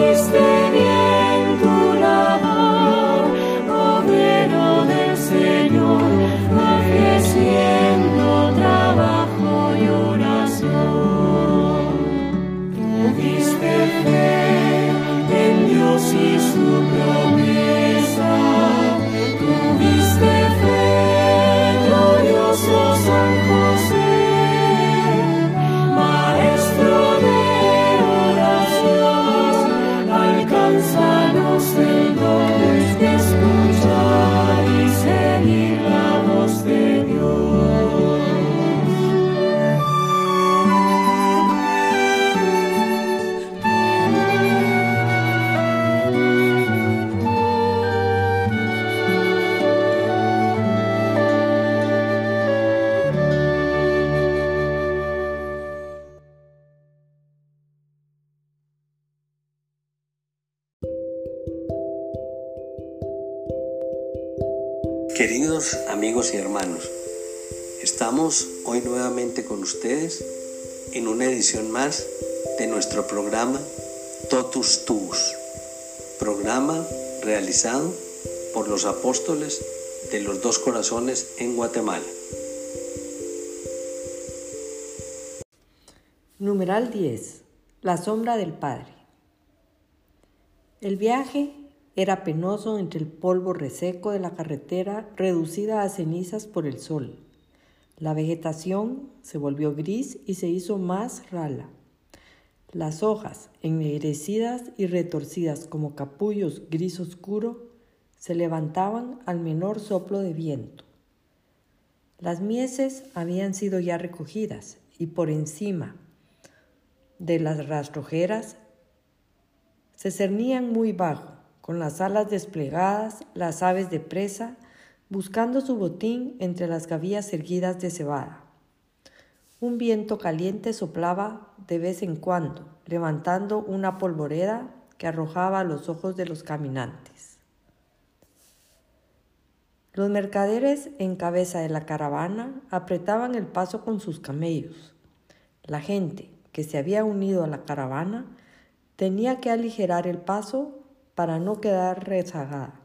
Please. Totus Tuus, programa realizado por los apóstoles de los dos corazones en Guatemala. Numeral 10. La sombra del Padre. El viaje era penoso entre el polvo reseco de la carretera reducida a cenizas por el sol. La vegetación se volvió gris y se hizo más rala. Las hojas, ennegrecidas y retorcidas como capullos gris oscuro, se levantaban al menor soplo de viento. Las mieses habían sido ya recogidas y por encima de las rastrojeras se cernían muy bajo con las alas desplegadas, las aves de presa, buscando su botín entre las gavillas erguidas de cebada. Un viento caliente soplaba de vez en cuando, levantando una polvoreda que arrojaba a los ojos de los caminantes. Los mercaderes en cabeza de la caravana apretaban el paso con sus camellos. La gente que se había unido a la caravana tenía que aligerar el paso para no quedar rezagada.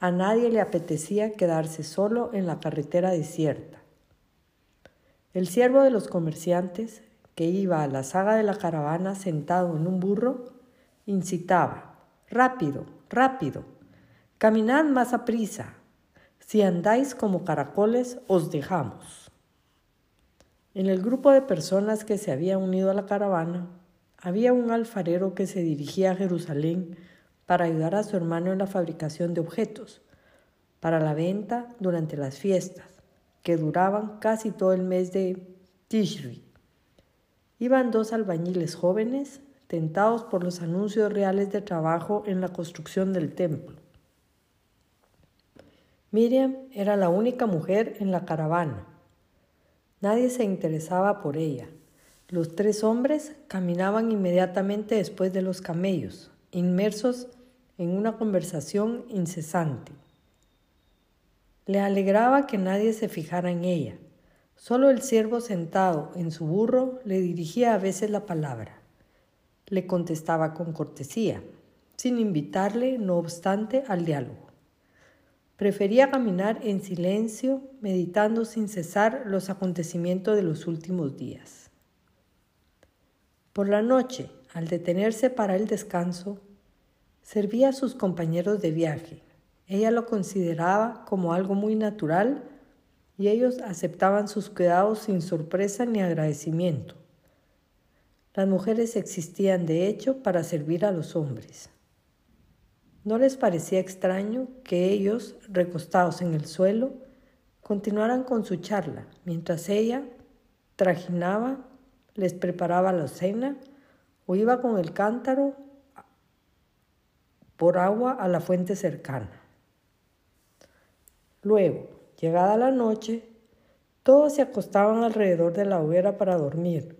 A nadie le apetecía quedarse solo en la carretera desierta. El siervo de los comerciantes, que iba a la saga de la caravana sentado en un burro, incitaba, Rápido, rápido, caminad más a prisa. Si andáis como caracoles, os dejamos. En el grupo de personas que se había unido a la caravana había un alfarero que se dirigía a Jerusalén para ayudar a su hermano en la fabricación de objetos para la venta durante las fiestas, que duraban casi todo el mes de Tishri. Iban dos albañiles jóvenes, tentados por los anuncios reales de trabajo en la construcción del templo. Miriam era la única mujer en la caravana. Nadie se interesaba por ella Los tres hombres caminaban inmediatamente después de los camellos, inmersos en una conversación incesante. Le alegraba que nadie se fijara en ella. Solo el siervo sentado en su burro le dirigía a veces la palabra. Le contestaba con cortesía, sin invitarle, no obstante, al diálogo. Prefería caminar en silencio, meditando sin cesar los acontecimientos de los últimos días. Por la noche, al detenerse para el descanso, servía a sus compañeros de viaje. Ella lo consideraba como algo muy natural y ellos aceptaban sus cuidados sin sorpresa ni agradecimiento. Las mujeres existían de hecho para servir a los hombres. No les parecía extraño que ellos, recostados en el suelo, continuaran con su charla, mientras ella trajinaba, les preparaba la cena o iba con el cántaro por agua a la fuente cercana. Luego, llegada la noche, todos se acostaban alrededor de la hoguera para dormir.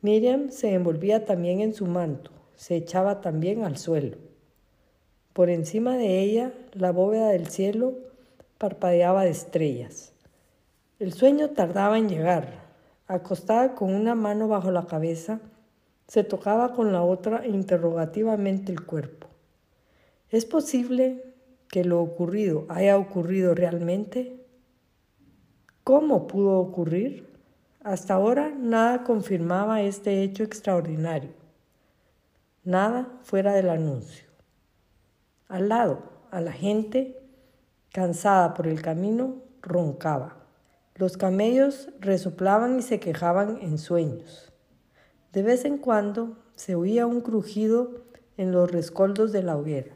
Miriam se envolvía también en su manto, se echaba también al suelo. Por encima de ella, la bóveda del cielo parpadeaba de estrellas. El sueño tardaba en llegar. Acostada con una mano bajo la cabeza, se tocaba con la otra interrogativamente el cuerpo. ¿Es posible que lo ocurrido haya ocurrido realmente? ¿Cómo pudo ocurrir? Hasta ahora nada confirmaba este hecho extraordinario. Nada fuera del anuncio. Al lado, a la gente, cansada por el camino, roncaba. Los camellos resoplaban y se quejaban en sueños. De vez en cuando se oía un crujido en los rescoldos de la hoguera.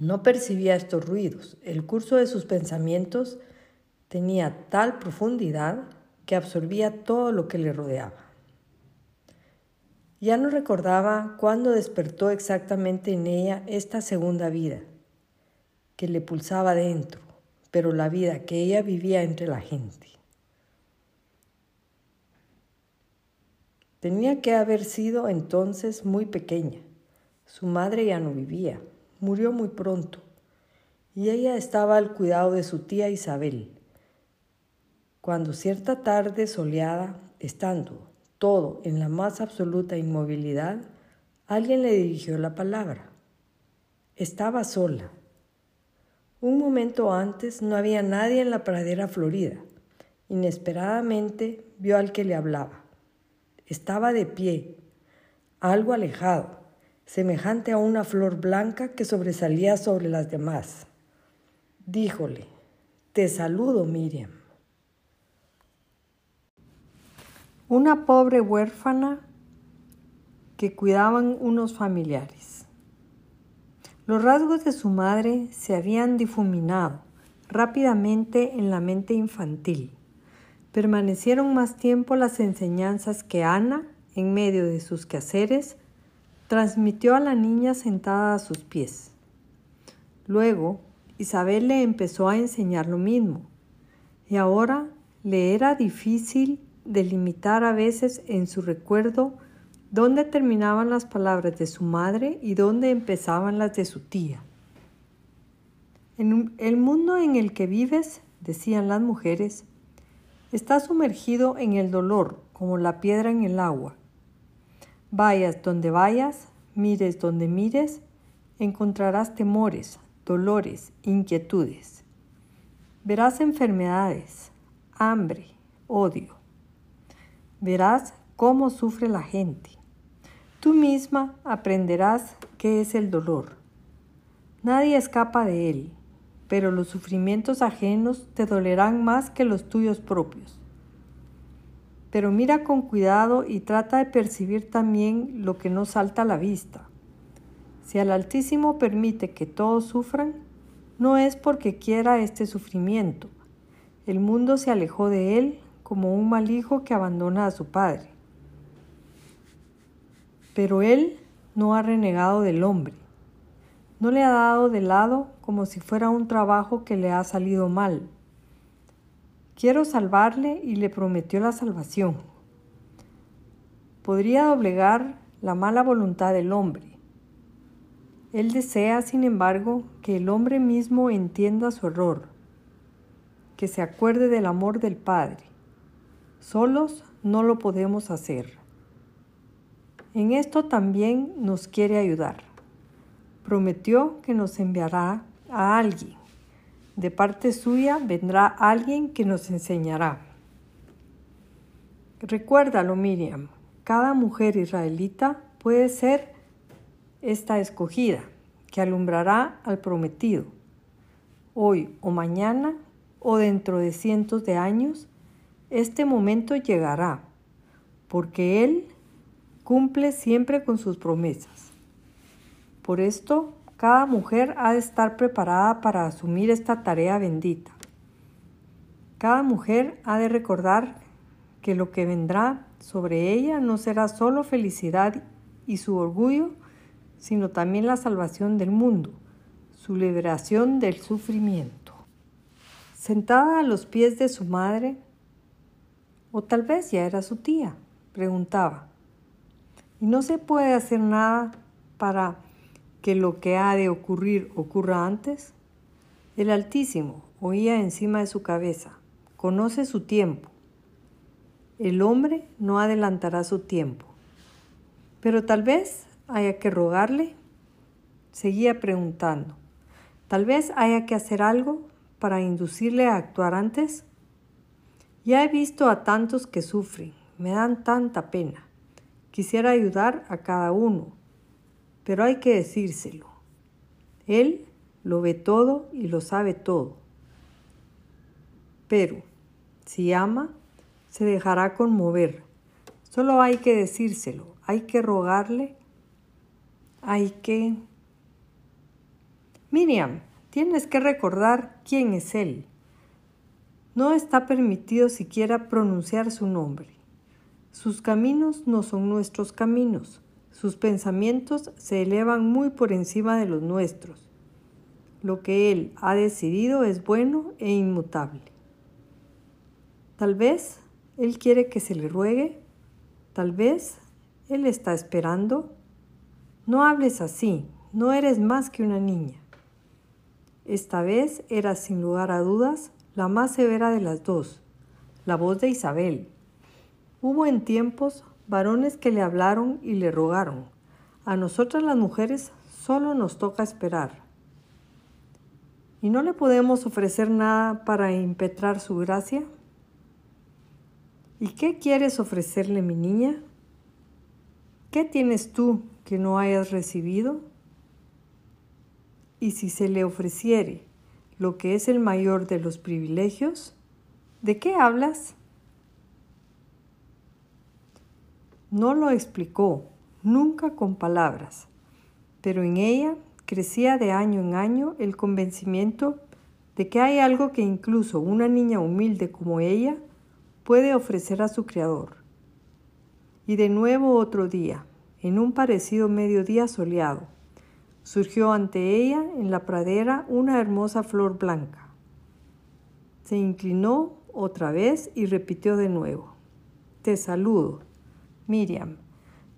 No percibía estos ruidos. El curso de sus pensamientos tenía tal profundidad que absorbía todo lo que le rodeaba. Ya no recordaba cuándo despertó exactamente en ella esta segunda vida que le pulsaba dentro, pero la vida que ella vivía entre la gente. Tenía que haber sido entonces muy pequeña. Su madre ya no vivía, murió muy pronto, y ella estaba al cuidado de su tía Isabel. Cuando cierta tarde soleada, estando todo en la más absoluta inmovilidad, alguien le dirigió la palabra. Estaba sola. Un momento antes no había nadie en la pradera florida. Inesperadamente vio al que le hablaba. Estaba de pie, algo alejado, semejante a una flor blanca que sobresalía sobre las demás. Díjole, Te saludo, Miriam. una pobre huérfana que cuidaban unos familiares. Los rasgos de su madre se habían difuminado rápidamente en la mente infantil. Permanecieron más tiempo las enseñanzas que Ana, en medio de sus quehaceres, transmitió a la niña sentada a sus pies. Luego, Isabel le empezó a enseñar lo mismo, y ahora le era difícil delimitar a veces en su recuerdo dónde terminaban las palabras de su madre y dónde empezaban las de su tía. En el mundo en el que vives, decían las mujeres, está sumergido en el dolor como la piedra en el agua. Vayas donde vayas, mires donde mires, encontrarás temores, dolores, inquietudes. Verás enfermedades, hambre, odio verás cómo sufre la gente. Tú misma aprenderás qué es el dolor. Nadie escapa de él, pero los sufrimientos ajenos te dolerán más que los tuyos propios. Pero mira con cuidado y trata de percibir también lo que no salta a la vista. Si el Altísimo permite que todos sufran, no es porque quiera este sufrimiento. El mundo se alejó de él como un mal hijo que abandona a su padre. Pero él no ha renegado del hombre, no le ha dado de lado como si fuera un trabajo que le ha salido mal. Quiero salvarle y le prometió la salvación. Podría doblegar la mala voluntad del hombre. Él desea, sin embargo, que el hombre mismo entienda su error, que se acuerde del amor del Padre. Solos no lo podemos hacer. En esto también nos quiere ayudar. Prometió que nos enviará a alguien. De parte suya vendrá alguien que nos enseñará. Recuérdalo, Miriam, cada mujer israelita puede ser esta escogida, que alumbrará al prometido. Hoy o mañana o dentro de cientos de años, este momento llegará, porque Él cumple siempre con sus promesas. Por esto, cada mujer ha de estar preparada para asumir esta tarea bendita. Cada mujer ha de recordar que lo que vendrá sobre ella no será solo felicidad y su orgullo, sino también la salvación del mundo, su liberación del sufrimiento. Sentada a los pies de su madre, o tal vez ya era su tía, preguntaba, ¿y no se puede hacer nada para que lo que ha de ocurrir ocurra antes? El Altísimo oía encima de su cabeza, conoce su tiempo. El hombre no adelantará su tiempo, pero tal vez haya que rogarle? Seguía preguntando. Tal vez haya que hacer algo para inducirle a actuar antes. Ya he visto a tantos que sufren, me dan tanta pena. Quisiera ayudar a cada uno, pero hay que decírselo. Él lo ve todo y lo sabe todo. Pero, si ama, se dejará conmover. Solo hay que decírselo, hay que rogarle hay que... Miriam, tienes que recordar quién es Él. No está permitido siquiera pronunciar su nombre. Sus caminos no son nuestros caminos. Sus pensamientos se elevan muy por encima de los nuestros. Lo que Él ha decidido es bueno e inmutable. Tal vez Él quiere que se le ruegue. Tal vez Él está esperando no hables así, no eres más que una niña. Esta vez era sin lugar a dudas la más severa de las dos, la voz de Isabel. Hubo en tiempos varones que le hablaron y le rogaron. A nosotras las mujeres solo nos toca esperar. ¿Y no le podemos ofrecer nada para impetrar su gracia? ¿Y qué quieres ofrecerle, mi niña? ¿Qué tienes tú que no hayas recibido? Y si se le ofreciere lo que es el mayor de los privilegios, ¿de qué hablas? No lo explicó, nunca con palabras, pero en ella crecía de año en año el convencimiento de que hay algo que incluso una niña humilde como ella puede ofrecer a su Creador. Y de nuevo otro día, en un parecido mediodía soleado. Surgió ante ella en la pradera una hermosa flor blanca. Se inclinó otra vez y repitió de nuevo. Te saludo, Miriam.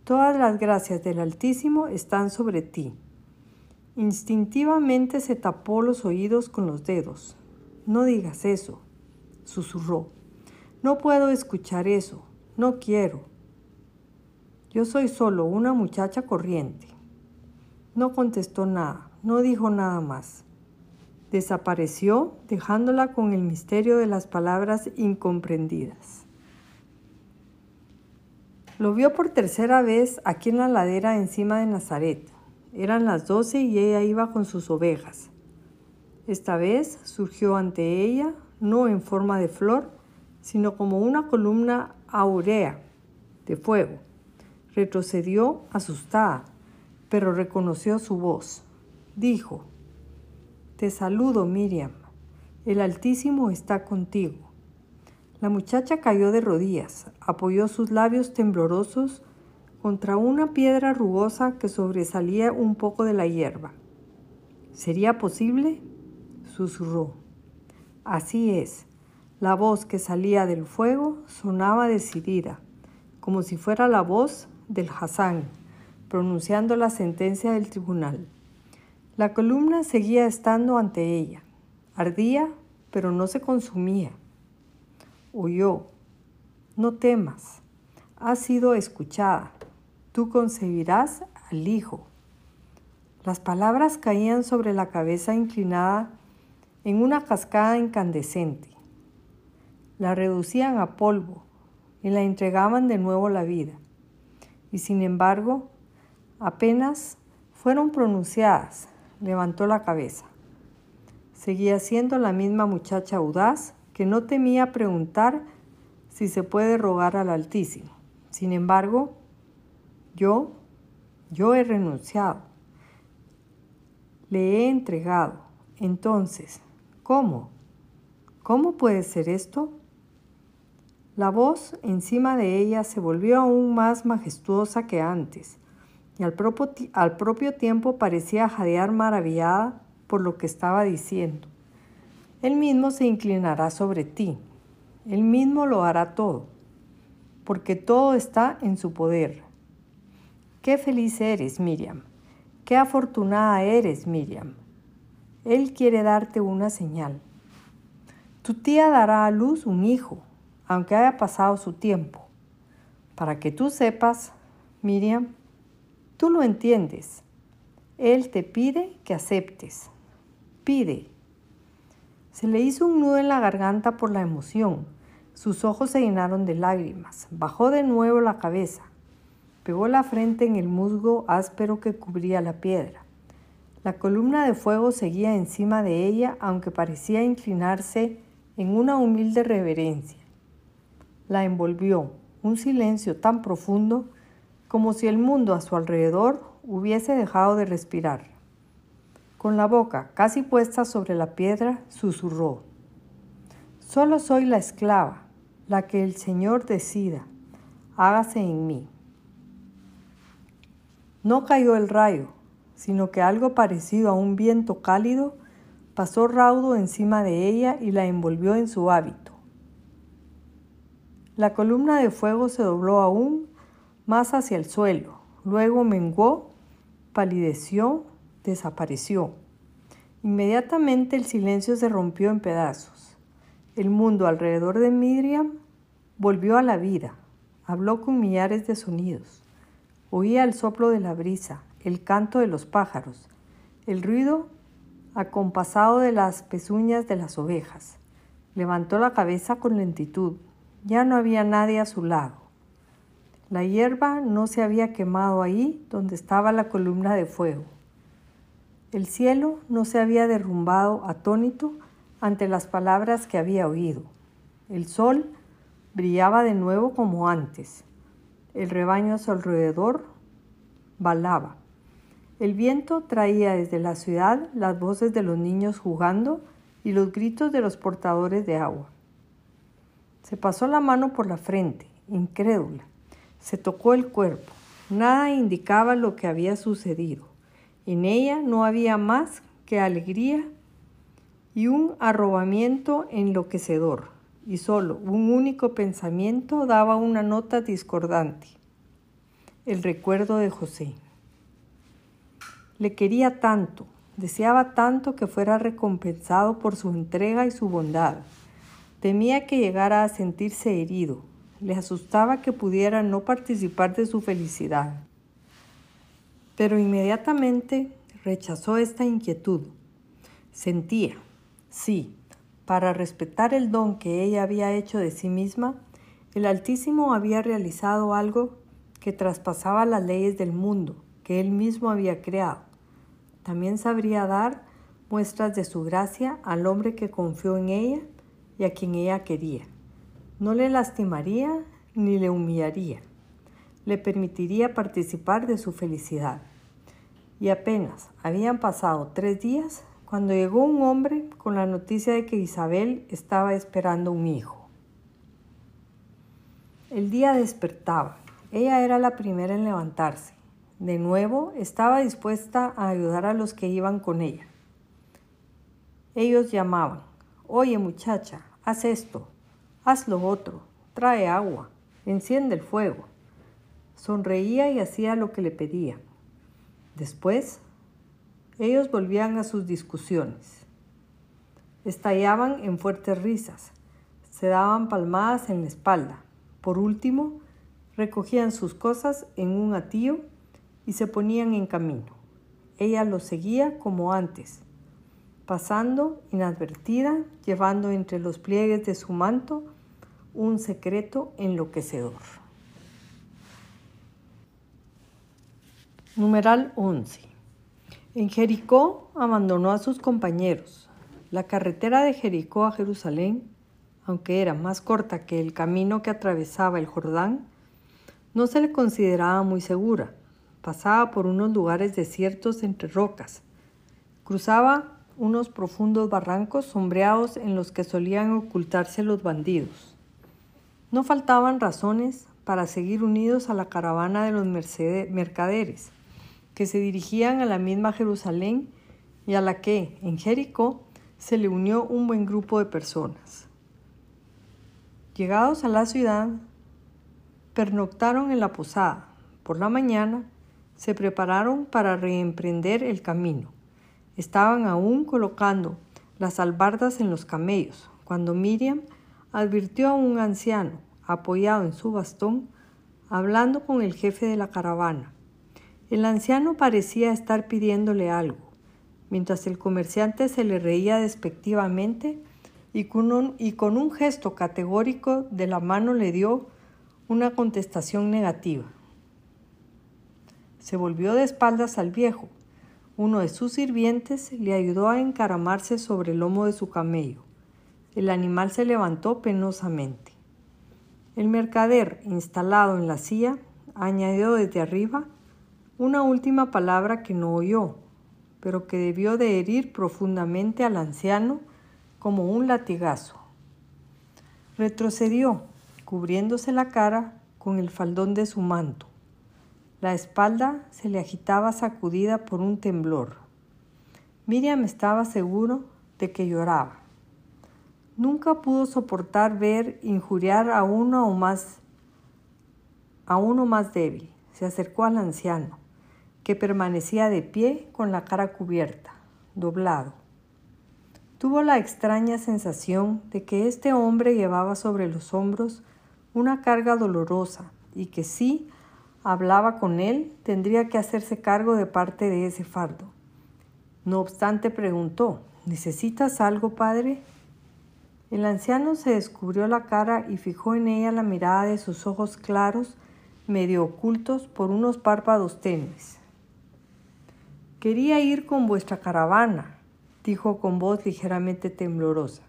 Todas las gracias del Altísimo están sobre ti. Instintivamente se tapó los oídos con los dedos. No digas eso, susurró. No puedo escuchar eso. No quiero. Yo soy solo una muchacha corriente. No contestó nada, no dijo nada más. Desapareció dejándola con el misterio de las palabras incomprendidas. Lo vio por tercera vez aquí en la ladera encima de Nazaret. Eran las doce y ella iba con sus ovejas. Esta vez surgió ante ella, no en forma de flor, sino como una columna aurea de fuego Retrocedió asustada, pero reconoció su voz. Dijo, Te saludo, Miriam. El Altísimo está contigo. La muchacha cayó de rodillas, apoyó sus labios temblorosos contra una piedra rugosa que sobresalía un poco de la hierba. ¿Sería posible? susurró. Así es. La voz que salía del fuego sonaba decidida, como si fuera la voz del Hassan, pronunciando la sentencia del tribunal. La columna seguía estando ante ella. Ardía, pero no se consumía. Oyó. No temas. Has sido escuchada. Tú concebirás al Hijo. Las palabras caían sobre la cabeza inclinada en una cascada incandescente. La reducían a polvo y la entregaban de nuevo la vida. Y sin embargo, apenas fueron pronunciadas, levantó la cabeza. Seguía siendo la misma muchacha audaz que no temía preguntar si se puede rogar al Altísimo. Sin embargo, yo, yo he renunciado. Le he entregado. Entonces, ¿cómo? ¿Cómo puede ser esto? La voz encima de ella se volvió aún más majestuosa que antes, y al propio, tiempo parecía jadear maravillada por lo que estaba diciendo. Él mismo se inclinará sobre ti, él mismo lo hará todo, porque todo está en su poder. Qué feliz eres, Miriam, qué afortunada eres, Miriam. Él quiere darte una señal. Tu tía dará a luz un hijo aunque haya pasado su tiempo. Para que tú sepas, Miriam, tú lo entiendes. Él te pide que aceptes. Pide. Se le hizo un nudo en la garganta por la emoción. Sus ojos se llenaron de lágrimas. Bajó de nuevo la cabeza. Pegó la frente en el musgo áspero que cubría la piedra. La columna de fuego seguía encima de ella, aunque parecía inclinarse en una humilde reverencia la envolvió un silencio tan profundo como si el mundo a su alrededor hubiese dejado de respirar. Con la boca casi puesta sobre la piedra, susurró, Solo soy la esclava, la que el Señor decida, hágase en mí. No cayó el rayo, sino que algo parecido a un viento cálido pasó raudo encima de ella y la envolvió en su hábito. La columna de fuego se dobló aún más hacia el suelo, luego menguó, palideció, desapareció. Inmediatamente el silencio se rompió en pedazos. El mundo alrededor de Miriam volvió a la vida, habló con millares de sonidos. Oía el soplo de la brisa, el canto de los pájaros, el ruido acompasado de las pezuñas de las ovejas. Levantó la cabeza con lentitud, ya no había nadie a su lado. La hierba no se había quemado ahí donde estaba la columna de fuego. El cielo no se había derrumbado atónito ante las palabras que había oído. El sol brillaba de nuevo como antes. El rebaño a su alrededor balaba. El viento traía desde la ciudad las voces de los niños jugando y los gritos de los portadores de agua. Se pasó la mano por la frente, incrédula. Se tocó el cuerpo. Nada indicaba lo que había sucedido. En ella no había más que alegría y un arrobamiento enloquecedor, y solo un único pensamiento daba una nota discordante, el recuerdo de José. Le quería tanto, deseaba tanto que fuera recompensado por su entrega y su bondad. Temía que llegara a sentirse herido. Le asustaba que pudiera no participar de su felicidad. Pero inmediatamente rechazó esta inquietud. Sentía, sí, para respetar el don que ella había hecho de sí misma, el Altísimo había realizado algo que traspasaba las leyes del mundo que él mismo había creado. También sabría dar muestras de su gracia al hombre que confió en ella y a quien ella quería. No le lastimaría ni le humillaría. Le permitiría participar de su felicidad. Y apenas habían pasado tres días cuando llegó un hombre con la noticia de que Isabel estaba esperando un hijo. El día despertaba. Ella era la primera en levantarse. De nuevo estaba dispuesta a ayudar a los que iban con ella. Ellos llamaban, Oye muchacha, haz esto, Haz lo otro, trae agua, enciende el fuego. Sonreía y hacía lo que le pedían. Después, ellos volvían a sus discusiones. Estallaban en fuertes risas, se daban palmadas en la espalda. Por último, recogían sus cosas en un atío y se ponían en camino. Ella los seguía como antes, pasando inadvertida, llevando entre los pliegues de su manto un secreto enloquecedor. Numeral 11. En Jericó abandonó a sus compañeros. La carretera de Jericó a Jerusalén, aunque era más corta que el camino que atravesaba el Jordán, no se le consideraba muy segura. Pasaba por unos lugares desiertos entre rocas. Cruzaba unos profundos barrancos sombreados en los que solían ocultarse los bandidos. No faltaban razones para seguir unidos a la caravana de los mercaderes, que se dirigían a la misma Jerusalén y a la que, en Jericó, se le unió un buen grupo de personas. Llegados a la ciudad, pernoctaron en la posada. Por la mañana se prepararon para reemprender el camino. Estaban aún colocando las albardas en los camellos, cuando Miriam advirtió a un anciano, apoyado en su bastón, hablando con el jefe de la caravana. El anciano parecía estar pidiéndole algo, mientras el comerciante se le reía despectivamente y con un, gesto categórico de la mano le dio una contestación negativa. Se volvió de espaldas al viejo, uno de sus sirvientes le ayudó a encaramarse sobre el lomo de su camello. El animal se levantó penosamente. El mercader, instalado en la silla, añadió desde arriba una última palabra que no oyó, pero que debió de herir profundamente al anciano como un latigazo. Retrocedió, cubriéndose la cara con el faldón de su manto. La espalda se le agitaba sacudida por un temblor. Miriam estaba seguro de que lloraba. Nunca pudo soportar ver injuriar a uno o más a uno más débil. Se acercó al anciano, que permanecía de pie con la cara cubierta, doblado. Tuvo la extraña sensación de que este hombre llevaba sobre los hombros una carga dolorosa y que sí hablaba con él, tendría que hacerse cargo de parte de ese fardo. No obstante, preguntó, ¿necesitas algo, padre? El anciano se descubrió la cara y fijó en ella la mirada de sus ojos claros, medio ocultos por unos párpados tenues. Quería ir con vuestra caravana, dijo con voz ligeramente temblorosa.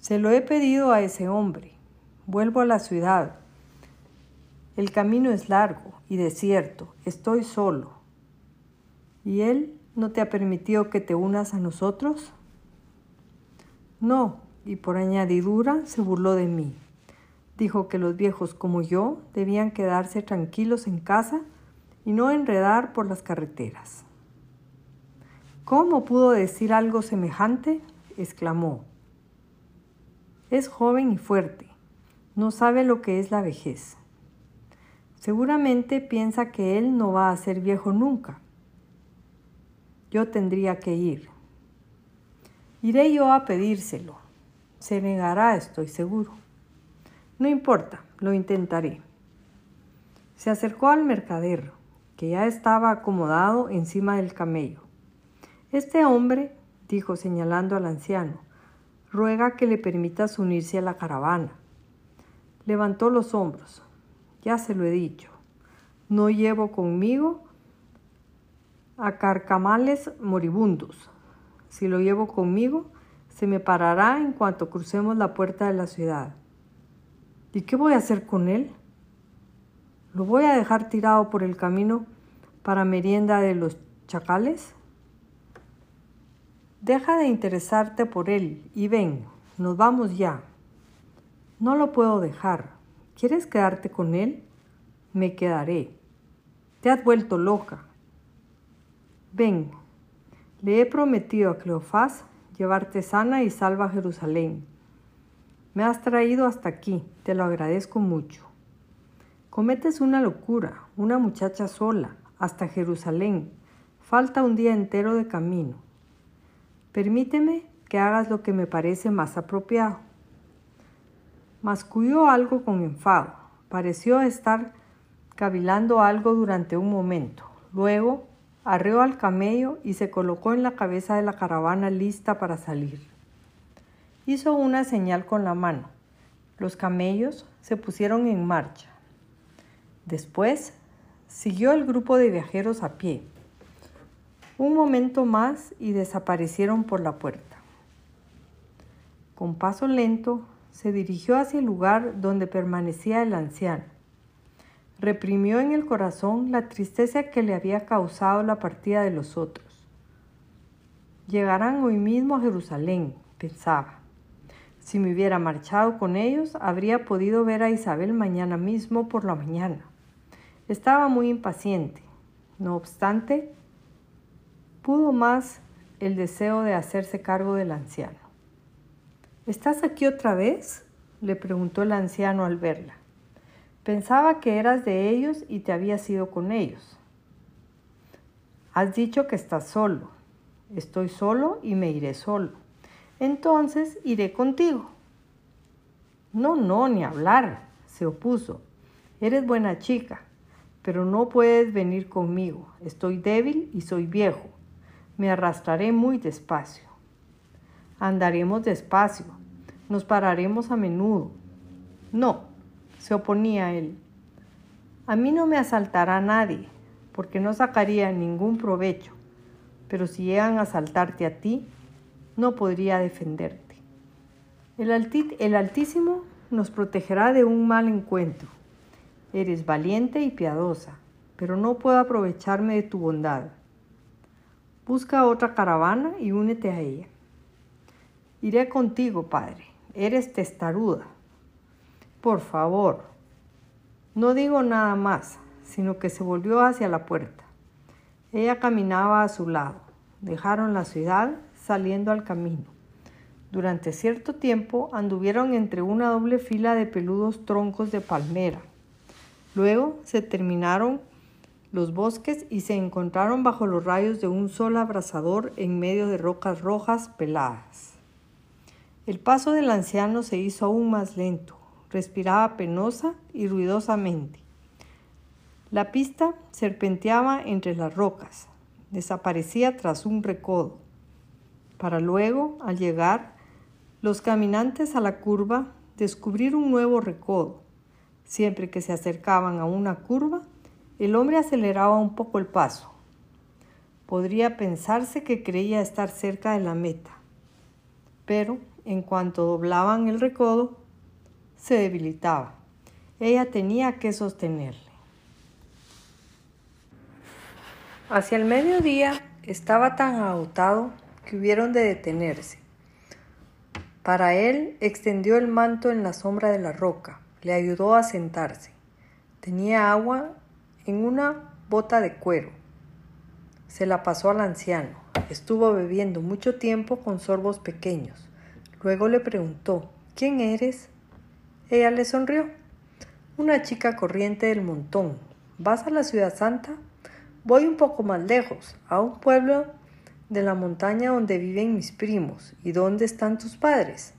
Se lo he pedido a ese hombre. Vuelvo a la ciudad. El camino es largo y desierto, estoy solo. ¿Y Él no te ha permitido que te unas a nosotros? No, y por añadidura se burló de mí. Dijo que los viejos como yo debían quedarse tranquilos en casa y no enredar por las carreteras. ¿Cómo pudo decir algo semejante? exclamó. Es joven y fuerte, no sabe lo que es la vejez. Seguramente piensa que él no va a ser viejo nunca. Yo tendría que ir. Iré yo a pedírselo. Se negará, estoy seguro. No importa, lo intentaré. Se acercó al mercader, ya estaba acomodado encima del camello. Este hombre, dijo señalando al anciano, ruega que le permitas unirse a la caravana. Levantó los hombros. Ya se lo he dicho. No llevo conmigo a carcamales moribundos. Si lo llevo conmigo, se me parará en cuanto crucemos la puerta de la ciudad. ¿Y qué voy a hacer con él? ¿Lo voy a dejar tirado por el camino para merienda de los chacales? Deja de interesarte por él y ven, nos vamos ya. No lo puedo dejar. ¿Quieres quedarte con él? Me quedaré. Te has vuelto loca. Ven, le he prometido a Cleofás llevarte sana y salva a Jerusalén. Me has traído hasta aquí, te lo agradezco mucho. Cometes una locura, una muchacha sola, hasta Jerusalén. Falta un día entero de camino. Permíteme que hagas lo que me parece más apropiado. Masculló algo con enfado. Pareció estar cavilando algo durante un momento. Luego arreó al camello y se colocó en la cabeza de la caravana lista para salir. Hizo una señal con la mano. Los camellos se pusieron en marcha. Después siguió el grupo de viajeros a pie. Un momento más y desaparecieron por la puerta. Con paso lento se dirigió hacia el lugar donde permanecía el anciano. Reprimió en el corazón la tristeza que le había causado la partida de los otros. Llegarán hoy mismo a Jerusalén, pensaba. Si me hubiera marchado con ellos, habría podido ver a Isabel mañana mismo por la mañana. Estaba muy impaciente. No obstante, pudo más el deseo de hacerse cargo del anciano. ¿Estás aquí otra vez? le preguntó el anciano al verla. Pensaba que eras de ellos y te habías ido con ellos. Has dicho que estás solo. Estoy solo y me iré solo entonces iré contigo. No, no, ni hablar, se opuso. Eres buena chica, pero no puedes venir conmigo. Estoy débil y soy viejo. Me arrastraré muy despacio. Andaremos despacio. Nos pararemos a menudo. No, se oponía él. A mí no me asaltará nadie, porque no sacaría ningún provecho. Pero si llegan a asaltarte a ti, no podría defenderte. El, el Altísimo nos protegerá de un mal encuentro. Eres valiente y piadosa, pero no puedo aprovecharme de tu bondad. Busca otra caravana y únete a ella. Iré contigo, Padre. Eres testaruda. Por favor. No digo nada más, sino que se volvió hacia la puerta. Ella caminaba a su lado. Dejaron la ciudad saliendo al camino. Durante cierto tiempo anduvieron entre una doble fila de peludos troncos de palmera. Luego se terminaron los bosques y se encontraron bajo los rayos de un sol abrasador en medio de rocas rojas peladas. El paso del anciano se hizo aún más lento, respiraba penosa y ruidosamente. La pista serpenteaba entre las rocas, desaparecía tras un recodo para luego, al llegar, los caminantes a la curva descubrir un nuevo recodo. Siempre que se acercaban a una curva, el hombre aceleraba un poco el paso. Podría pensarse que creía estar cerca de la meta, pero en cuanto doblaban el recodo, se debilitaba. Ella tenía que sostenerle. Hacia el mediodía estaba tan agotado que hubieron de detenerse. Para él extendió el manto en la sombra de la roca, le ayudó a sentarse. Tenía agua en una bota de cuero. Se la pasó al anciano. Estuvo bebiendo mucho tiempo con sorbos pequeños. Luego le preguntó, ¿quién eres? Ella le sonrió. Una chica corriente del montón. ¿Vas a la ciudad santa? Voy un poco más lejos, a un pueblo de la montaña donde viven mis primos. ¿Y dónde están tus padres?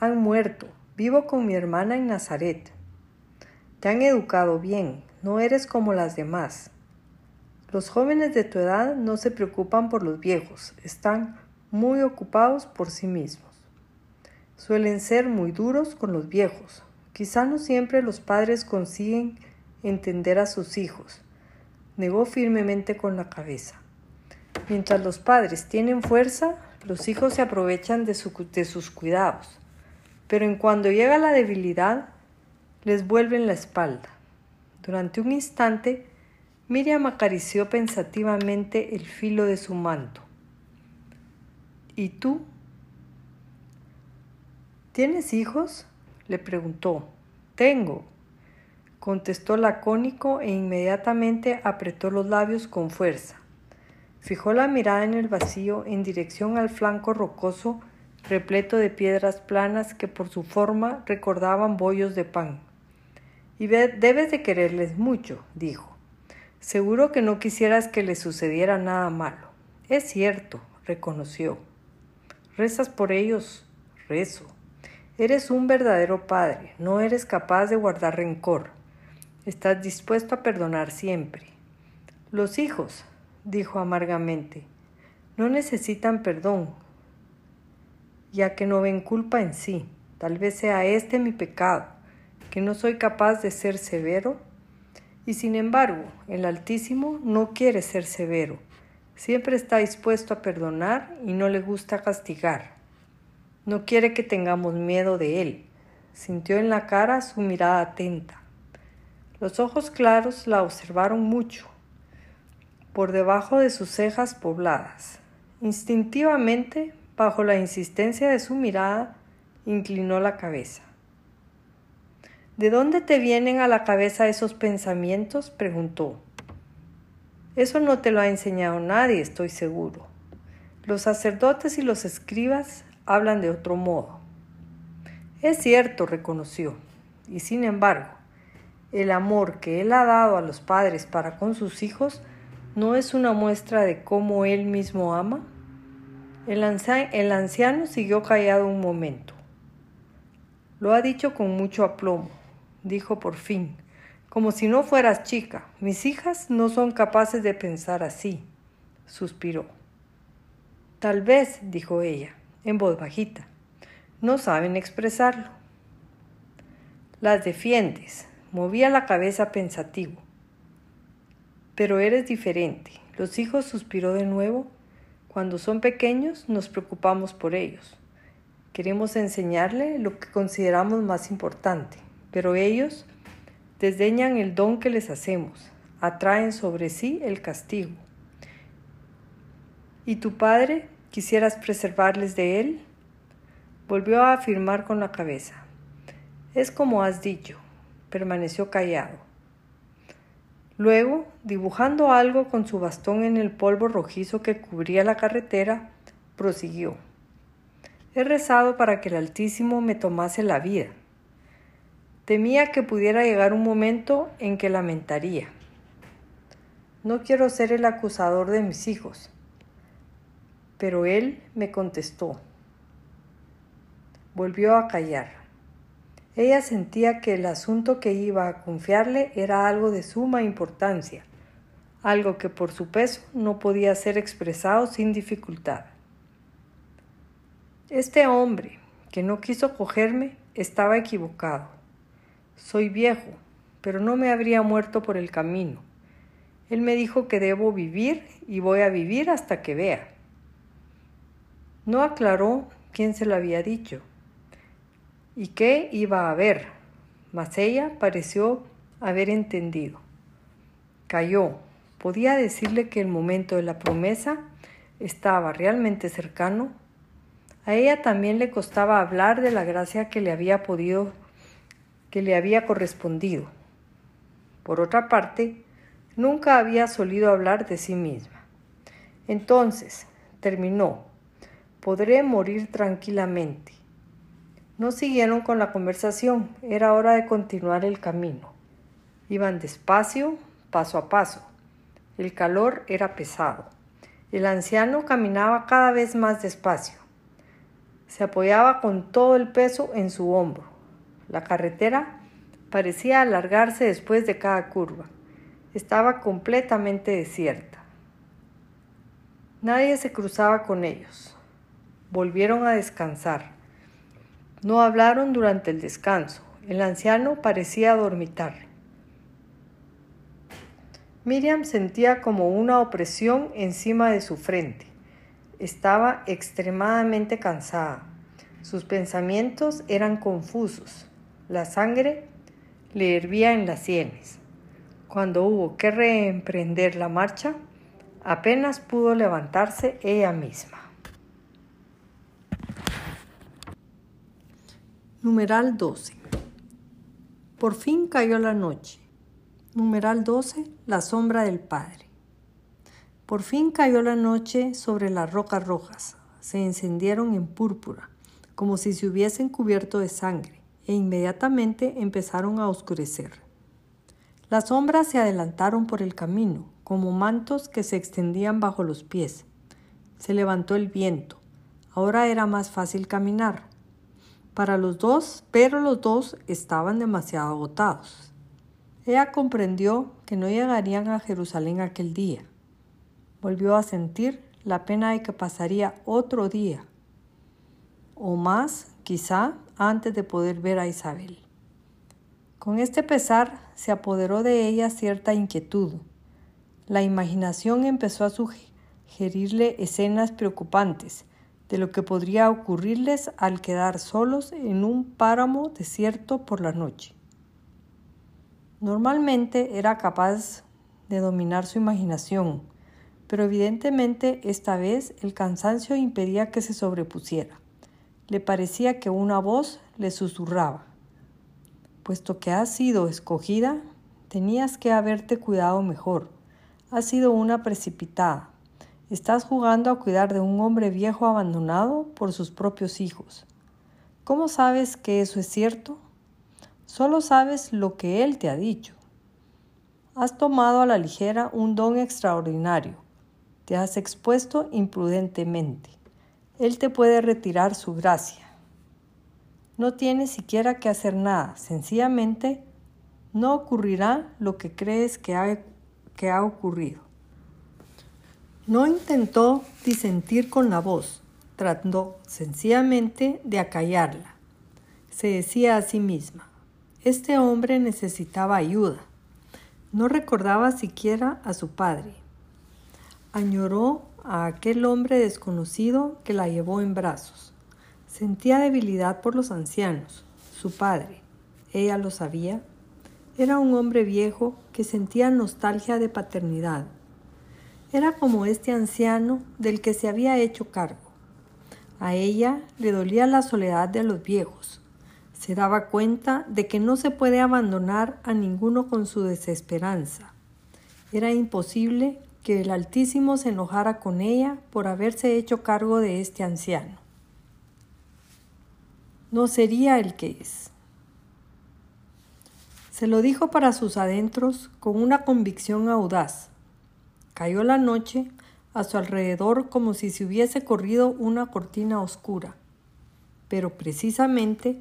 Han muerto. Vivo con mi hermana en Nazaret. Te han educado bien, no eres como las demás. Los jóvenes de tu edad no se preocupan por los viejos, están muy ocupados por sí mismos. Suelen ser muy duros con los viejos. Quizá no siempre los padres consiguen entender a sus hijos. Negó firmemente con la cabeza. Mientras los padres tienen fuerza, los hijos se aprovechan de, sus cuidados, pero en cuando llega la debilidad, les vuelven la espalda. Durante un instante, Miriam acarició pensativamente el filo de su manto. ¿Y tú? ¿Tienes hijos? le preguntó. Tengo, contestó lacónico e inmediatamente apretó los labios con fuerza. Fijó la mirada en el vacío en dirección al flanco rocoso repleto de piedras planas que por su forma recordaban bollos de pan. Y debes de quererles mucho, dijo. Seguro que no quisieras que les sucediera nada malo. Es cierto, reconoció. Rezas por ellos, rezo. Eres un verdadero padre, no eres capaz de guardar rencor. Estás dispuesto a perdonar siempre. Los hijos, dijo amargamente, no necesitan perdón, ya que no ven culpa en sí. Tal vez sea este mi pecado, que no soy capaz de ser severo. Y sin embargo, el Altísimo no quiere ser severo. Siempre está dispuesto a perdonar y no le gusta castigar. No quiere que tengamos miedo de Él. Sintió en la cara su mirada atenta. Los ojos claros la observaron mucho, por debajo de sus cejas pobladas. Instintivamente Bajo la insistencia de su mirada, inclinó la cabeza. ¿De dónde te vienen a la cabeza esos pensamientos? preguntó. Eso no te lo ha enseñado nadie, estoy seguro. Los sacerdotes y los escribas hablan de otro modo. Es cierto, reconoció, y sin embargo, el amor que él ha dado a los padres para con sus hijos no es una muestra de cómo él mismo ama. El, anciano siguió callado un momento. Lo ha dicho con mucho aplomo, dijo por fin, como si no fueras chica. Mis hijas no son capaces de pensar así, suspiró. Tal vez, dijo ella, en voz bajita, no saben expresarlo. Las defiendes, movía la cabeza pensativo. Pero eres diferente. Los hijos suspiró de nuevo cuando son pequeños nos preocupamos por ellos. Queremos enseñarle lo que consideramos más importante, pero ellos desdeñan el don que les hacemos, atraen sobre sí el castigo. ¿Y tu padre quisieras preservarles de él? Volvió a afirmar con la cabeza. Es como has dicho, permaneció callado. Luego, dibujando algo con su bastón en el polvo rojizo que cubría la carretera, prosiguió. He rezado para que el Altísimo me tomase la vida. Temía que pudiera llegar un momento en que lamentaría. No quiero ser el acusador de mis hijos. Pero él me contestó. Volvió a callar. Ella sentía que el asunto que iba a confiarle era algo de suma importancia, algo que por su peso no podía ser expresado sin dificultad. Este hombre que no quiso cogerme estaba equivocado. Soy viejo, pero no me habría muerto por el camino. Él me dijo que debo vivir y voy a vivir hasta que vea. No aclaró quién se lo había dicho y qué iba a ver, mas ella pareció haber entendido. Cayó. Podía decirle que el momento de la promesa estaba realmente cercano. A ella también le costaba hablar de la gracia que le había podido, que le había correspondido. Por otra parte, nunca había solido hablar de sí misma. Entonces, terminó, podré morir tranquilamente. No siguieron con la conversación, era hora de continuar el camino. Iban despacio, paso a paso. El calor era pesado. El anciano caminaba cada vez más despacio. Se apoyaba con todo el peso en su hombro. La carretera parecía alargarse después de cada curva. Estaba completamente desierta. Nadie se cruzaba con ellos. Volvieron a descansar. No hablaron durante el descanso. El anciano parecía dormitar. Miriam sentía como una opresión encima de su frente. Estaba extremadamente cansada. Sus pensamientos eran confusos. La sangre le hervía en las sienes. Cuando hubo que reemprender la marcha, apenas pudo levantarse ella misma. Numeral 12. Por fin cayó la noche. Numeral 12. La sombra del Padre. Por fin cayó la noche sobre las rocas rojas. Se encendieron en púrpura. como si se hubiesen cubierto de sangre, e inmediatamente empezaron a oscurecer. Las sombras se adelantaron por el camino, como mantos que se extendían bajo los pies. Se levantó el viento. Ahora era más fácil caminar. Para los dos, pero los dos estaban demasiado agotados. Ella comprendió que no llegarían a Jerusalén aquel día. Volvió a sentir la pena de que pasaría otro día, o más, quizá, antes de poder ver a Isabel. Con este pesar se apoderó de ella cierta inquietud. La imaginación empezó a sugerirle escenas preocupantes de lo que podría ocurrirles al quedar solos en un páramo desierto por la noche. Normalmente era capaz de dominar su imaginación, pero evidentemente esta vez el cansancio impedía que se sobrepusiera. Le parecía que una voz le susurraba. Puesto que has sido escogida, tenías que haberte cuidado mejor. Has sido una precipitada. Estás jugando a cuidar de un hombre viejo abandonado por sus propios hijos. ¿Cómo sabes que eso es cierto? Solo sabes lo que Él te ha dicho. Has tomado a la ligera un don extraordinario. Te has expuesto imprudentemente. Él te puede retirar su gracia. No tienes siquiera que hacer nada. Sencillamente no ocurrirá lo que crees que ha, que ha ocurrido. No intentó disentir con la voz. Trató sencillamente de acallarla. Se decía a sí misma, este hombre necesitaba ayuda. No recordaba siquiera a su padre. Añoró a aquel hombre desconocido que la llevó en brazos. Sentía debilidad por los ancianos. Su padre, ella lo sabía, era un hombre viejo que sentía nostalgia de paternidad. Era como este anciano del que se había hecho cargo. A ella le dolía la soledad de los viejos, se daba cuenta de que no se puede abandonar a ninguno con su desesperanza. Era imposible que el Altísimo se enojara con ella por haberse hecho cargo de este anciano. No sería el que es. Se lo dijo para sus adentros con una convicción audaz. Cayó la noche a su alrededor como si se hubiese corrido una cortina oscura. Pero precisamente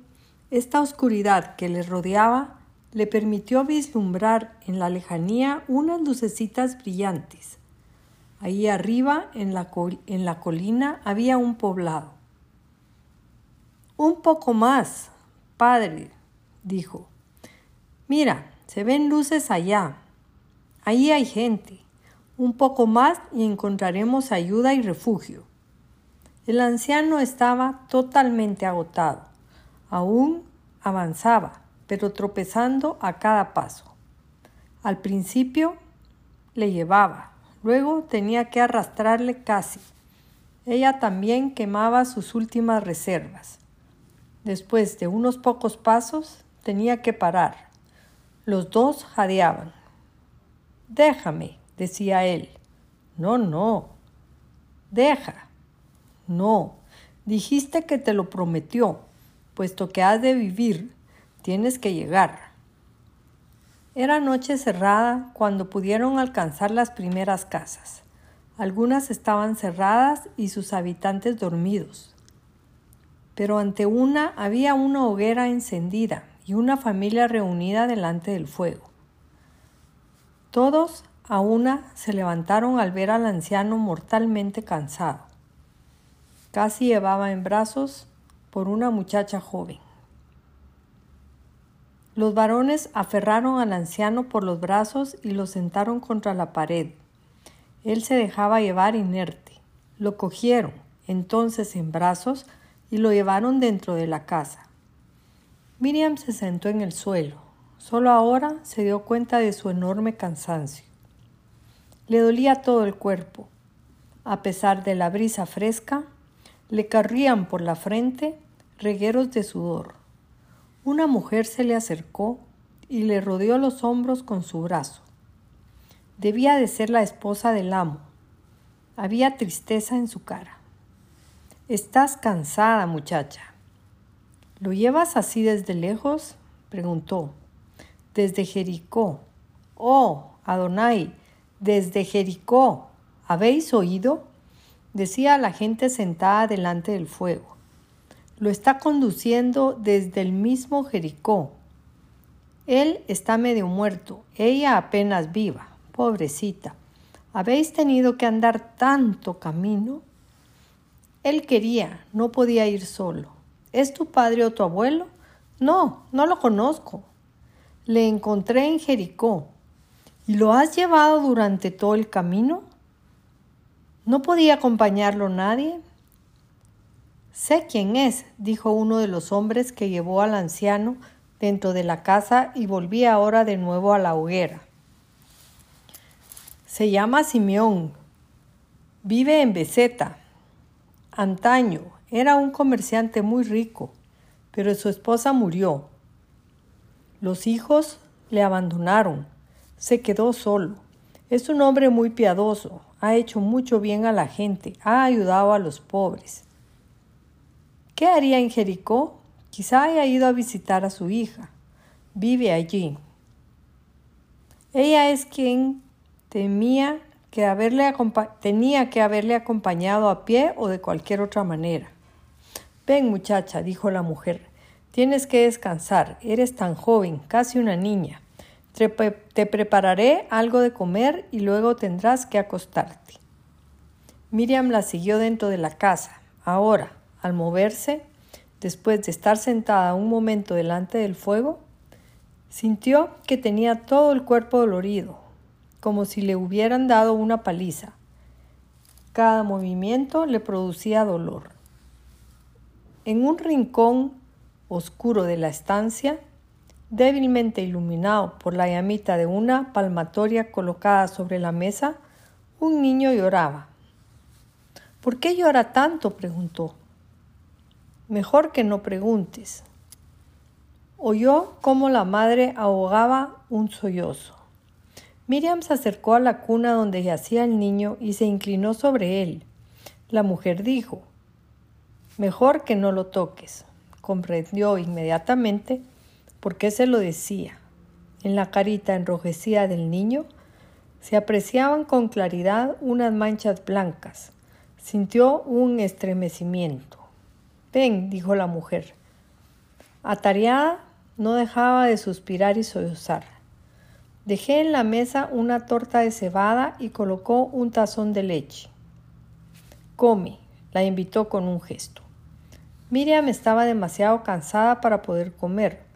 esta oscuridad que le rodeaba le permitió vislumbrar en la lejanía unas lucecitas brillantes. Ahí arriba, en la, en la colina, había un poblado. Un poco más, padre, dijo. Mira, se ven luces allá. Ahí hay gente. Un poco más y encontraremos ayuda y refugio. El anciano estaba totalmente agotado. Aún avanzaba, pero tropezando a cada paso. Al principio le llevaba, luego tenía que arrastrarle casi. Ella también quemaba sus últimas reservas. Después de unos pocos pasos tenía que parar. Los dos jadeaban. Déjame, decía él. No, no. Deja. No. Dijiste que te lo prometió puesto que has de vivir, tienes que llegar. Era noche cerrada cuando pudieron alcanzar las primeras casas. Algunas estaban cerradas y sus habitantes dormidos. Pero ante una había una hoguera encendida y una familia reunida delante del fuego. Todos a una se levantaron al ver al anciano mortalmente cansado. Casi llevaba en brazos por una muchacha joven. Los varones aferraron al anciano por los brazos y lo sentaron contra la pared. Él se dejaba llevar inerte. Lo cogieron entonces en brazos y lo llevaron dentro de la casa. Miriam se sentó en el suelo. Solo ahora se dio cuenta de su enorme cansancio. Le dolía todo el cuerpo. A pesar de la brisa fresca, le corrían por la frente regueros de sudor. Una mujer se le acercó y le rodeó los hombros con su brazo. Debía de ser la esposa del amo. Había tristeza en su cara. Estás cansada, muchacha. ¿Lo llevas así desde lejos? preguntó. Desde Jericó. Oh, Adonai, desde Jericó. ¿Habéis oído? decía la gente sentada delante del fuego. Lo está conduciendo desde el mismo Jericó. Él está medio muerto, ella apenas viva. Pobrecita, ¿habéis tenido que andar tanto camino? Él quería, no podía ir solo. ¿Es tu padre o tu abuelo? No, no lo conozco. Le encontré en Jericó. ¿Y lo has llevado durante todo el camino? ¿No podía acompañarlo nadie? Sé quién es, dijo uno de los hombres que llevó al anciano dentro de la casa y volvía ahora de nuevo a la hoguera. Se llama Simeón. Vive en Beseta. Antaño era un comerciante muy rico, pero su esposa murió. Los hijos le abandonaron. Se quedó solo. Es un hombre muy piadoso, ha hecho mucho bien a la gente, ha ayudado a los pobres. ¿Qué haría en Jericó? Quizá haya ido a visitar a su hija. Vive allí. Ella es quien temía que haberle tenía que haberle acompañado a pie o de cualquier otra manera. Ven muchacha, dijo la mujer, tienes que descansar, eres tan joven, casi una niña. Te, prepararé algo de comer y luego tendrás que acostarte. Miriam la siguió dentro de la casa. Ahora, al moverse, después de estar sentada un momento delante del fuego, sintió que tenía todo el cuerpo dolorido, como si le hubieran dado una paliza. Cada movimiento le producía dolor. En un rincón oscuro de la estancia, débilmente iluminado por la llamita de una palmatoria colocada sobre la mesa, un niño lloraba. ¿Por qué llora tanto? preguntó. Mejor que no preguntes. Oyó cómo la madre ahogaba un sollozo. Miriam se acercó a la cuna donde yacía el niño y se inclinó sobre él. La mujer dijo, Mejor que no lo toques. Comprendió inmediatamente por qué se lo decía. En la carita enrojecida del niño se apreciaban con claridad unas manchas blancas. Sintió un estremecimiento. Ven, dijo la mujer. Atareada, no dejaba de suspirar y sollozar. Dejé en la mesa una torta de cebada y colocó un tazón de leche. Come, la invitó con un gesto. Miriam estaba demasiado cansada para poder comer,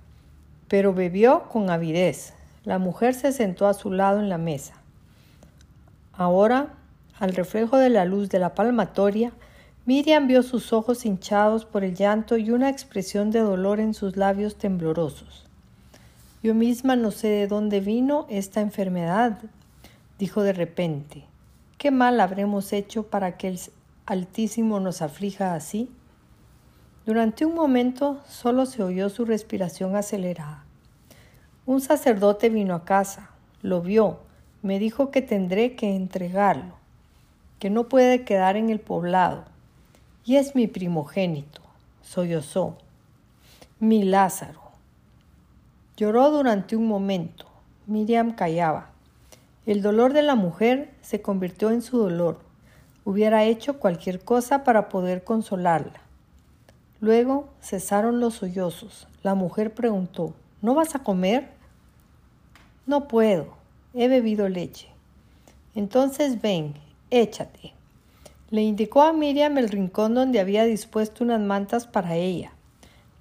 pero bebió con avidez. La mujer se sentó a su lado en la mesa. Ahora, al reflejo de la luz de la palmatoria, Miriam vio sus ojos hinchados por el llanto y una expresión de dolor en sus labios temblorosos. Yo misma no sé de dónde vino esta enfermedad, dijo de repente. ¿Qué mal habremos hecho para que el Altísimo nos aflija así? Durante un momento solo se oyó su respiración acelerada. Un sacerdote vino a casa, lo vio, me dijo que tendré que entregarlo, que no puede quedar en el poblado, y es mi primogénito, sollozó, mi Lázaro. Lloró durante un momento. Miriam callaba. El dolor de la mujer se convirtió en su dolor. Hubiera hecho cualquier cosa para poder consolarla. Luego cesaron los sollozos. La mujer preguntó, ¿No vas a comer? No puedo. He bebido leche. Entonces ven, échate. Le indicó a Miriam el rincón donde había dispuesto unas mantas para ella.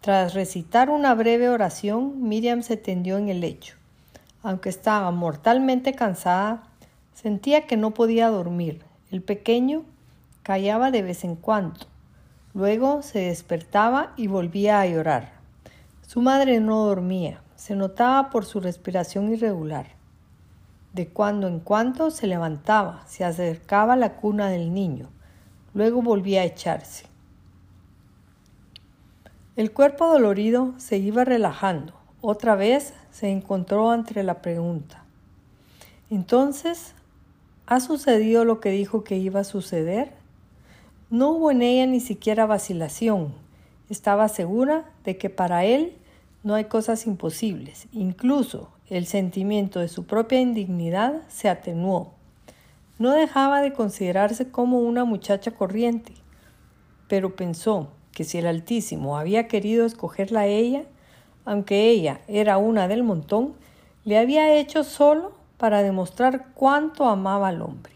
Tras recitar una breve oración, Miriam se tendió en el lecho. Aunque estaba mortalmente cansada, sentía que no podía dormir. El pequeño callaba de vez en cuando. Luego se despertaba y volvía a llorar. Su madre no dormía, se notaba por su respiración irregular. De cuando en cuando se levantaba, se acercaba a la cuna del niño, luego volvía a echarse. El cuerpo dolorido se iba relajando. Otra vez se encontró entre la pregunta. Entonces, ¿ha sucedido lo que dijo que iba a suceder? No hubo en ella ni siquiera vacilación. Estaba segura de que para él no hay cosas imposibles. Incluso el sentimiento de su propia indignidad se atenuó. No dejaba de considerarse como una muchacha corriente, pero pensó que si el Altísimo había querido escogerla a ella, aunque ella era una del montón, le había hecho solo para demostrar cuánto amaba al hombre.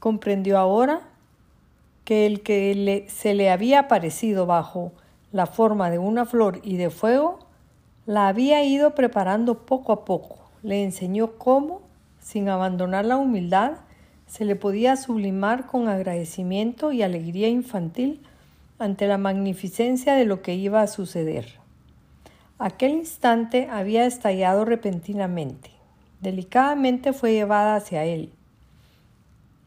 Comprendió ahora que el que se le había aparecido bajo la forma de una flor y de fuego, la había ido preparando poco a poco. Le enseñó cómo, sin abandonar la humildad, se le podía sublimar con agradecimiento y alegría infantil ante la magnificencia de lo que iba a suceder. Aquel instante había estallado repentinamente. Delicadamente fue llevada hacia él.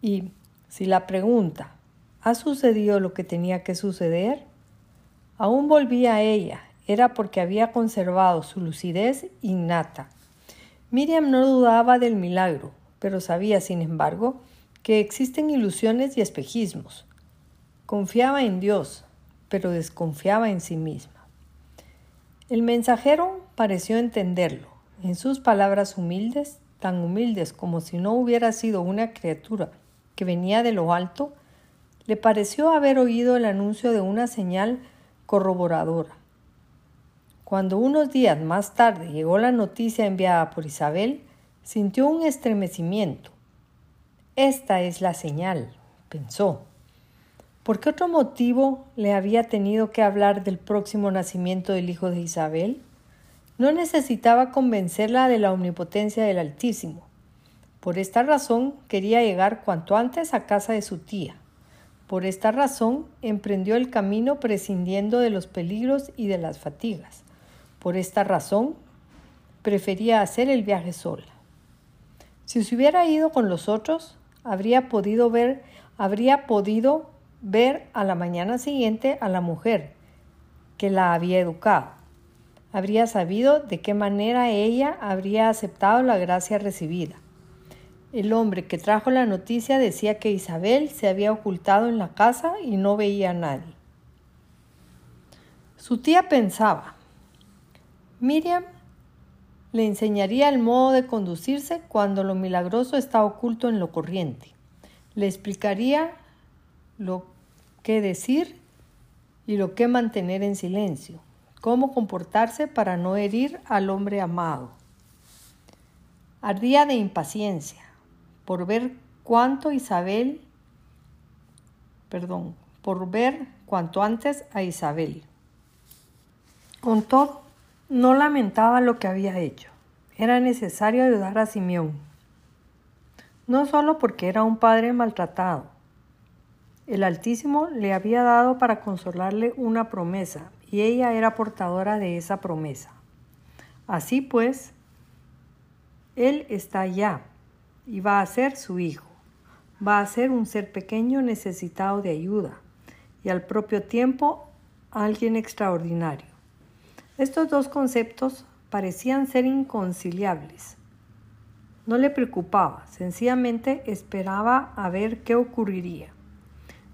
Y si la pregunta, ¿ha sucedido lo que tenía que suceder? Aún volvía a ella, era porque había conservado su lucidez innata. Miriam no dudaba del milagro, pero sabía, sin embargo, que existen ilusiones y espejismos. Confiaba en Dios, pero desconfiaba en sí misma. El mensajero pareció entenderlo. En sus palabras humildes, tan humildes como si no hubiera sido una criatura que venía de lo alto, le pareció haber oído el anuncio de una señal corroboradora. Cuando unos días más tarde llegó la noticia enviada por Isabel, sintió un estremecimiento. Esta es la señal, pensó. ¿Por qué otro motivo le había tenido que hablar del próximo nacimiento del hijo de Isabel? No necesitaba convencerla de la omnipotencia del Altísimo. Por esta razón quería llegar cuanto antes a casa de su tía. Por esta razón emprendió el camino prescindiendo de los peligros y de las fatigas. Por esta razón prefería hacer el viaje sola. Si se hubiera ido con los otros, habría podido ver, habría podido ver a la mañana siguiente a la mujer que la había educado. Habría sabido de qué manera ella habría aceptado la gracia recibida. El hombre que trajo la noticia decía que Isabel se había ocultado en la casa y no veía a nadie. Su tía pensaba, Miriam le enseñaría el modo de conducirse cuando lo milagroso está oculto en lo corriente. Le explicaría lo que decir y lo que mantener en silencio, cómo comportarse para no herir al hombre amado. Ardía de impaciencia por ver cuánto Isabel, perdón, por ver cuanto antes a Isabel. Con todo, no lamentaba lo que había hecho. Era necesario ayudar a Simeón. No solo porque era un padre maltratado. El Altísimo le había dado para consolarle una promesa y ella era portadora de esa promesa. Así pues, Él está allá y va a ser su hijo. Va a ser un ser pequeño necesitado de ayuda y al propio tiempo alguien extraordinario. Estos dos conceptos parecían ser inconciliables. No le preocupaba, sencillamente esperaba a ver qué ocurriría.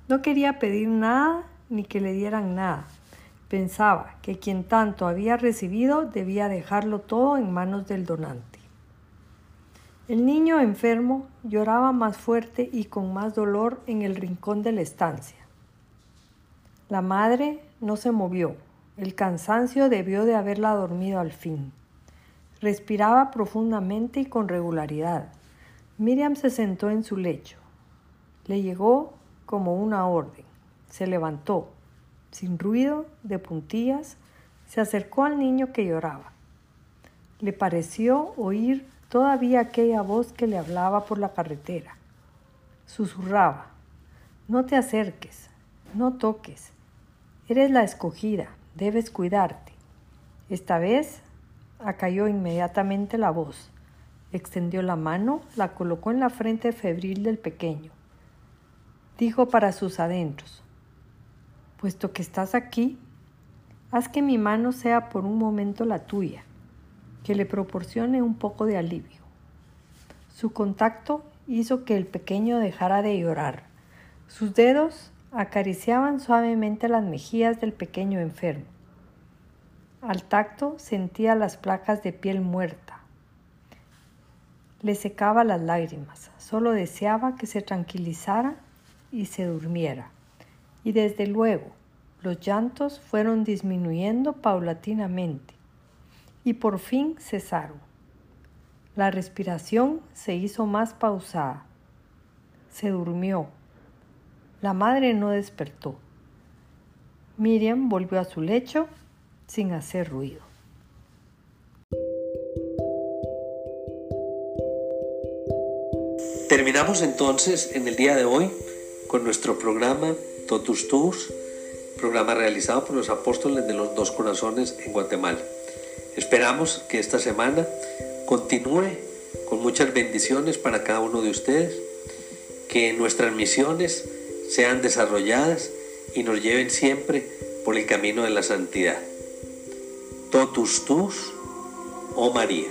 No quería pedir nada ni que le dieran nada. Pensaba que quien tanto había recibido debía dejarlo todo en manos del donante. El niño enfermo lloraba más fuerte y con más dolor en el rincón de la estancia. La madre no se movió. El cansancio debió de haberla dormido al fin. Respiraba profundamente y con regularidad. Miriam se sentó en su lecho. Le llegó como una orden. Se levantó, sin ruido, de puntillas, se acercó al niño que lloraba. Le pareció oír todavía aquella voz que le hablaba por la carretera. Susurraba, no te acerques, no toques, eres la escogida, debes cuidarte. Esta vez acalló inmediatamente la voz, extendió la mano, la colocó en la frente febril del pequeño. Dijo para sus adentros, puesto que estás aquí, haz que mi mano sea por un momento la tuya que le proporcione un poco de alivio. Su contacto hizo que el pequeño dejara de llorar. Sus dedos acariciaban suavemente las mejillas del pequeño enfermo. Al tacto sentía las placas de piel muerta. Le secaba las lágrimas, solo deseaba que se tranquilizara y se durmiera. Y desde luego, los llantos fueron disminuyendo paulatinamente y por fin cesaron. La respiración se hizo más pausada. Se durmió. La madre no despertó. Miriam volvió a su lecho sin hacer ruido. Terminamos entonces en el día de hoy con nuestro programa Totus Tus, programa realizado por los apóstoles de los dos corazones en Guatemala. Esperamos que esta semana continúe con muchas bendiciones para cada uno de ustedes, que nuestras misiones sean desarrolladas y nos lleven siempre por el camino de la santidad. Totus tus, oh María.